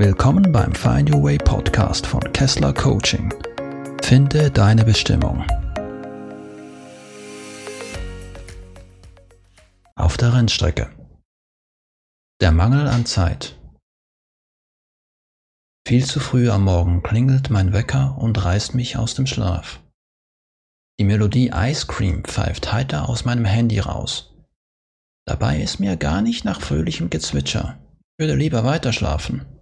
Willkommen beim Find Your Way Podcast von Kessler Coaching. Finde deine Bestimmung. Auf der Rennstrecke. Der Mangel an Zeit. Viel zu früh am Morgen klingelt mein Wecker und reißt mich aus dem Schlaf. Die Melodie Ice Cream pfeift heiter aus meinem Handy raus. Dabei ist mir gar nicht nach fröhlichem Gezwitscher. Ich würde lieber weiterschlafen.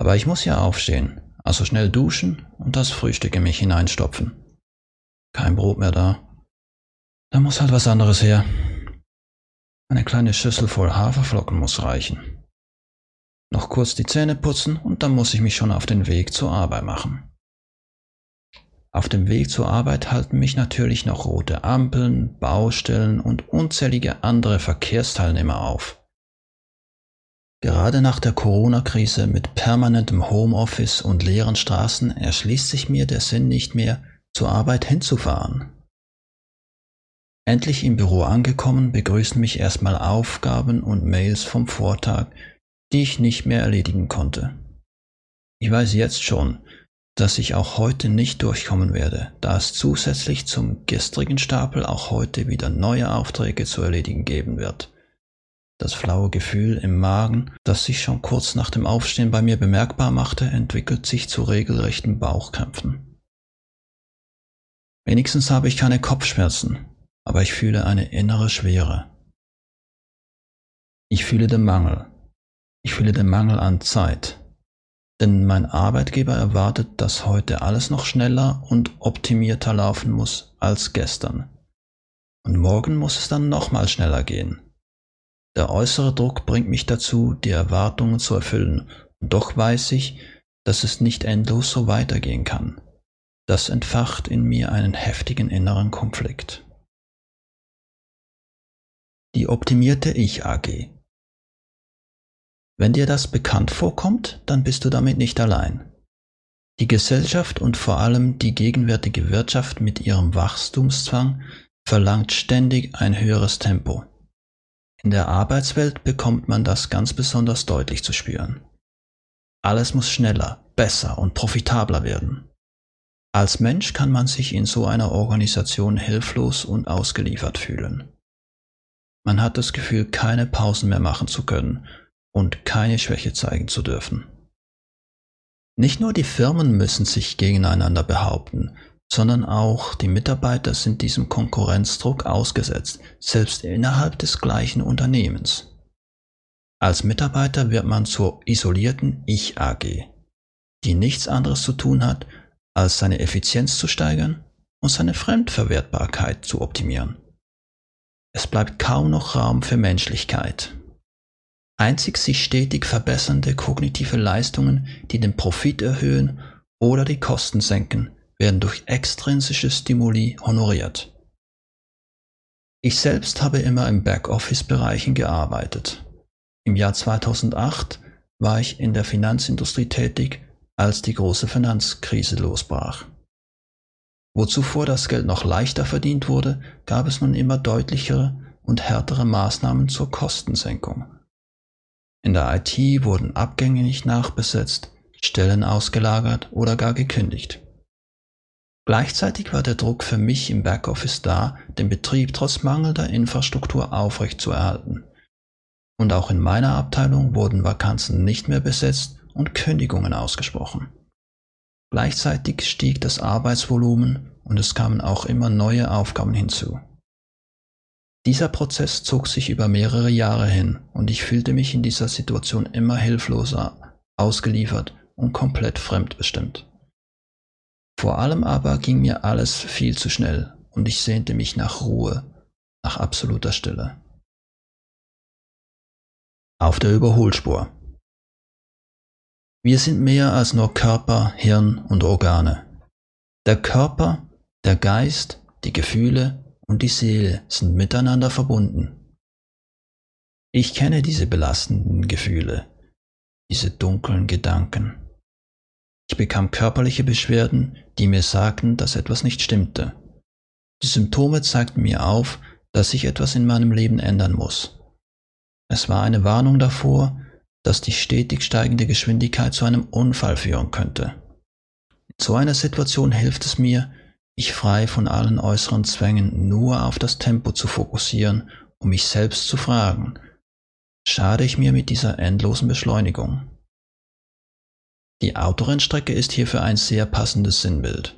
Aber ich muss ja aufstehen, also schnell duschen und das Frühstück in mich hineinstopfen. Kein Brot mehr da. Da muss halt was anderes her. Eine kleine Schüssel voll Haferflocken muss reichen. Noch kurz die Zähne putzen und dann muss ich mich schon auf den Weg zur Arbeit machen. Auf dem Weg zur Arbeit halten mich natürlich noch rote Ampeln, Baustellen und unzählige andere Verkehrsteilnehmer auf. Gerade nach der Corona-Krise mit permanentem Homeoffice und leeren Straßen erschließt sich mir der Sinn nicht mehr, zur Arbeit hinzufahren. Endlich im Büro angekommen, begrüßen mich erstmal Aufgaben und Mails vom Vortag, die ich nicht mehr erledigen konnte. Ich weiß jetzt schon, dass ich auch heute nicht durchkommen werde, da es zusätzlich zum gestrigen Stapel auch heute wieder neue Aufträge zu erledigen geben wird. Das flaue Gefühl im Magen, das sich schon kurz nach dem Aufstehen bei mir bemerkbar machte, entwickelt sich zu regelrechten Bauchkrämpfen. Wenigstens habe ich keine Kopfschmerzen, aber ich fühle eine innere Schwere. Ich fühle den Mangel. Ich fühle den Mangel an Zeit. Denn mein Arbeitgeber erwartet, dass heute alles noch schneller und optimierter laufen muss als gestern. Und morgen muss es dann nochmal schneller gehen. Der äußere Druck bringt mich dazu, die Erwartungen zu erfüllen, und doch weiß ich, dass es nicht endlos so weitergehen kann. Das entfacht in mir einen heftigen inneren Konflikt. Die optimierte Ich AG. Wenn dir das bekannt vorkommt, dann bist du damit nicht allein. Die Gesellschaft und vor allem die gegenwärtige Wirtschaft mit ihrem Wachstumszwang verlangt ständig ein höheres Tempo. In der Arbeitswelt bekommt man das ganz besonders deutlich zu spüren. Alles muss schneller, besser und profitabler werden. Als Mensch kann man sich in so einer Organisation hilflos und ausgeliefert fühlen. Man hat das Gefühl, keine Pausen mehr machen zu können und keine Schwäche zeigen zu dürfen. Nicht nur die Firmen müssen sich gegeneinander behaupten, sondern auch die Mitarbeiter sind diesem Konkurrenzdruck ausgesetzt, selbst innerhalb des gleichen Unternehmens. Als Mitarbeiter wird man zur isolierten Ich AG, die nichts anderes zu tun hat, als seine Effizienz zu steigern und seine Fremdverwertbarkeit zu optimieren. Es bleibt kaum noch Raum für Menschlichkeit. Einzig sich stetig verbessernde kognitive Leistungen, die den Profit erhöhen oder die Kosten senken, werden durch extrinsische Stimuli honoriert. Ich selbst habe immer im Backoffice-Bereichen gearbeitet. Im Jahr 2008 war ich in der Finanzindustrie tätig, als die große Finanzkrise losbrach. Wo zuvor das Geld noch leichter verdient wurde, gab es nun immer deutlichere und härtere Maßnahmen zur Kostensenkung. In der IT wurden Abgänge nicht nachbesetzt, Stellen ausgelagert oder gar gekündigt. Gleichzeitig war der Druck für mich im Backoffice da, den Betrieb trotz mangelnder Infrastruktur aufrechtzuerhalten. Und auch in meiner Abteilung wurden Vakanzen nicht mehr besetzt und Kündigungen ausgesprochen. Gleichzeitig stieg das Arbeitsvolumen und es kamen auch immer neue Aufgaben hinzu. Dieser Prozess zog sich über mehrere Jahre hin und ich fühlte mich in dieser Situation immer hilfloser, ausgeliefert und komplett fremdbestimmt. Vor allem aber ging mir alles viel zu schnell und ich sehnte mich nach Ruhe, nach absoluter Stille. Auf der Überholspur. Wir sind mehr als nur Körper, Hirn und Organe. Der Körper, der Geist, die Gefühle und die Seele sind miteinander verbunden. Ich kenne diese belastenden Gefühle, diese dunklen Gedanken. Ich bekam körperliche Beschwerden, die mir sagten, dass etwas nicht stimmte. Die Symptome zeigten mir auf, dass sich etwas in meinem Leben ändern muss. Es war eine Warnung davor, dass die stetig steigende Geschwindigkeit zu einem Unfall führen könnte. In so einer Situation hilft es mir, mich frei von allen äußeren Zwängen nur auf das Tempo zu fokussieren, um mich selbst zu fragen, schade ich mir mit dieser endlosen Beschleunigung? Die Autorennstrecke ist hierfür ein sehr passendes Sinnbild.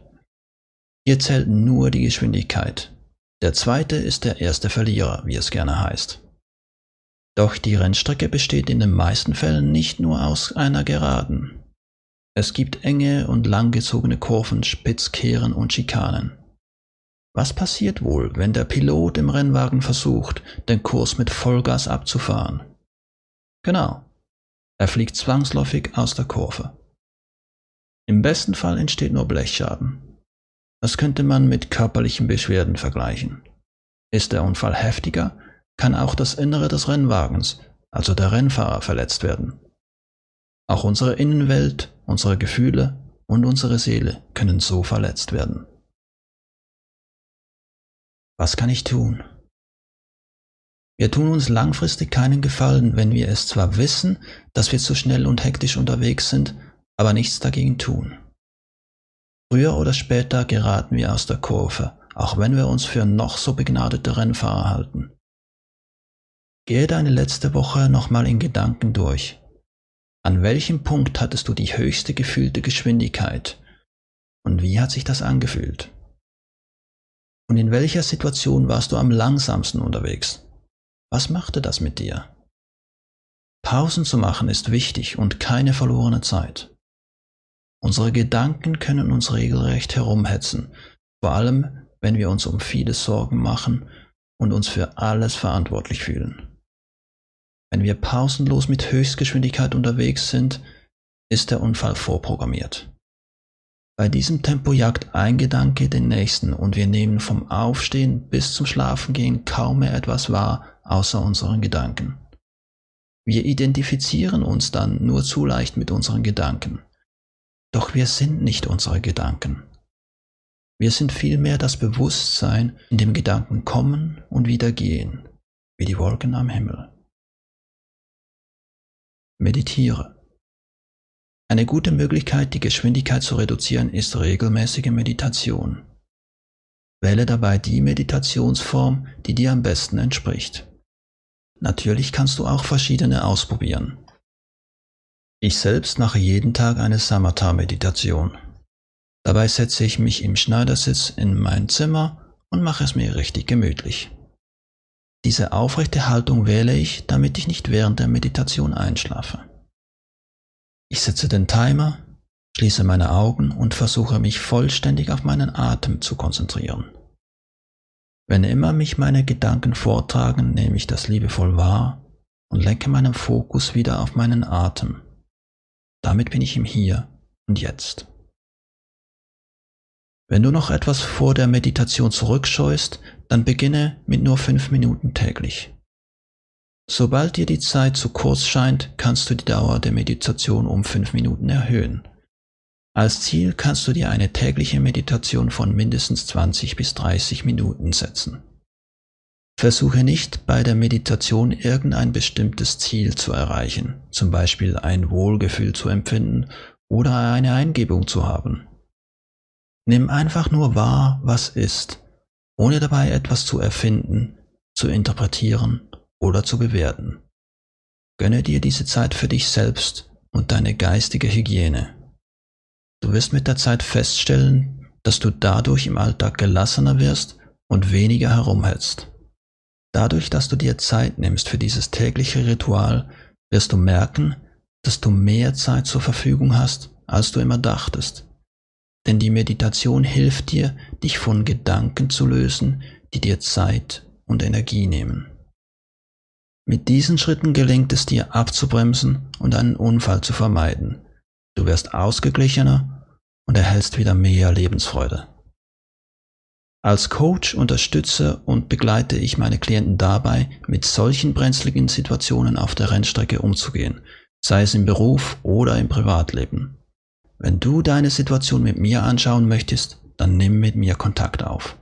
Hier zählt nur die Geschwindigkeit. Der zweite ist der erste Verlierer, wie es gerne heißt. Doch die Rennstrecke besteht in den meisten Fällen nicht nur aus einer Geraden. Es gibt enge und langgezogene Kurven, Spitzkehren und Schikanen. Was passiert wohl, wenn der Pilot im Rennwagen versucht, den Kurs mit Vollgas abzufahren? Genau, er fliegt zwangsläufig aus der Kurve. Im besten Fall entsteht nur Blechschaden. Das könnte man mit körperlichen Beschwerden vergleichen. Ist der Unfall heftiger, kann auch das Innere des Rennwagens, also der Rennfahrer, verletzt werden. Auch unsere Innenwelt, unsere Gefühle und unsere Seele können so verletzt werden. Was kann ich tun? Wir tun uns langfristig keinen Gefallen, wenn wir es zwar wissen, dass wir zu schnell und hektisch unterwegs sind, aber nichts dagegen tun. Früher oder später geraten wir aus der Kurve, auch wenn wir uns für noch so begnadete Rennfahrer halten. Gehe deine letzte Woche nochmal in Gedanken durch. An welchem Punkt hattest du die höchste gefühlte Geschwindigkeit? Und wie hat sich das angefühlt? Und in welcher Situation warst du am langsamsten unterwegs? Was machte das mit dir? Pausen zu machen ist wichtig und keine verlorene Zeit. Unsere Gedanken können uns regelrecht herumhetzen, vor allem wenn wir uns um vieles Sorgen machen und uns für alles verantwortlich fühlen. Wenn wir pausenlos mit Höchstgeschwindigkeit unterwegs sind, ist der Unfall vorprogrammiert. Bei diesem Tempo jagt ein Gedanke den nächsten und wir nehmen vom Aufstehen bis zum Schlafengehen kaum mehr etwas wahr außer unseren Gedanken. Wir identifizieren uns dann nur zu leicht mit unseren Gedanken. Doch wir sind nicht unsere Gedanken. Wir sind vielmehr das Bewusstsein, in dem Gedanken kommen und wieder gehen, wie die Wolken am Himmel. Meditiere. Eine gute Möglichkeit, die Geschwindigkeit zu reduzieren, ist regelmäßige Meditation. Wähle dabei die Meditationsform, die dir am besten entspricht. Natürlich kannst du auch verschiedene ausprobieren. Ich selbst mache jeden Tag eine Samatha-Meditation. Dabei setze ich mich im Schneidersitz in mein Zimmer und mache es mir richtig gemütlich. Diese aufrechte Haltung wähle ich, damit ich nicht während der Meditation einschlafe. Ich setze den Timer, schließe meine Augen und versuche mich vollständig auf meinen Atem zu konzentrieren. Wenn immer mich meine Gedanken vortragen, nehme ich das liebevoll wahr und lenke meinen Fokus wieder auf meinen Atem. Damit bin ich im Hier und Jetzt. Wenn du noch etwas vor der Meditation zurückscheust, dann beginne mit nur fünf Minuten täglich. Sobald dir die Zeit zu kurz scheint, kannst du die Dauer der Meditation um fünf Minuten erhöhen. Als Ziel kannst du dir eine tägliche Meditation von mindestens 20 bis 30 Minuten setzen. Versuche nicht bei der Meditation irgendein bestimmtes Ziel zu erreichen, zum Beispiel ein Wohlgefühl zu empfinden oder eine Eingebung zu haben. Nimm einfach nur wahr, was ist, ohne dabei etwas zu erfinden, zu interpretieren oder zu bewerten. Gönne dir diese Zeit für dich selbst und deine geistige Hygiene. Du wirst mit der Zeit feststellen, dass du dadurch im Alltag gelassener wirst und weniger herumhetzt. Dadurch, dass du dir Zeit nimmst für dieses tägliche Ritual, wirst du merken, dass du mehr Zeit zur Verfügung hast, als du immer dachtest denn die Meditation hilft dir, dich von Gedanken zu lösen, die dir Zeit und Energie nehmen. Mit diesen Schritten gelingt es dir abzubremsen und einen Unfall zu vermeiden. Du wirst ausgeglichener und erhältst wieder mehr Lebensfreude. Als Coach unterstütze und begleite ich meine Klienten dabei, mit solchen brenzligen Situationen auf der Rennstrecke umzugehen, sei es im Beruf oder im Privatleben. Wenn du deine Situation mit mir anschauen möchtest, dann nimm mit mir Kontakt auf.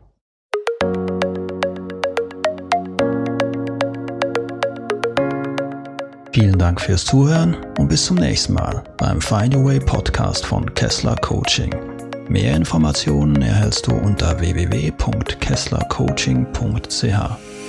Vielen Dank fürs Zuhören und bis zum nächsten Mal beim Find Your Way Podcast von Kessler Coaching. Mehr Informationen erhältst du unter www.kesslercoaching.ch.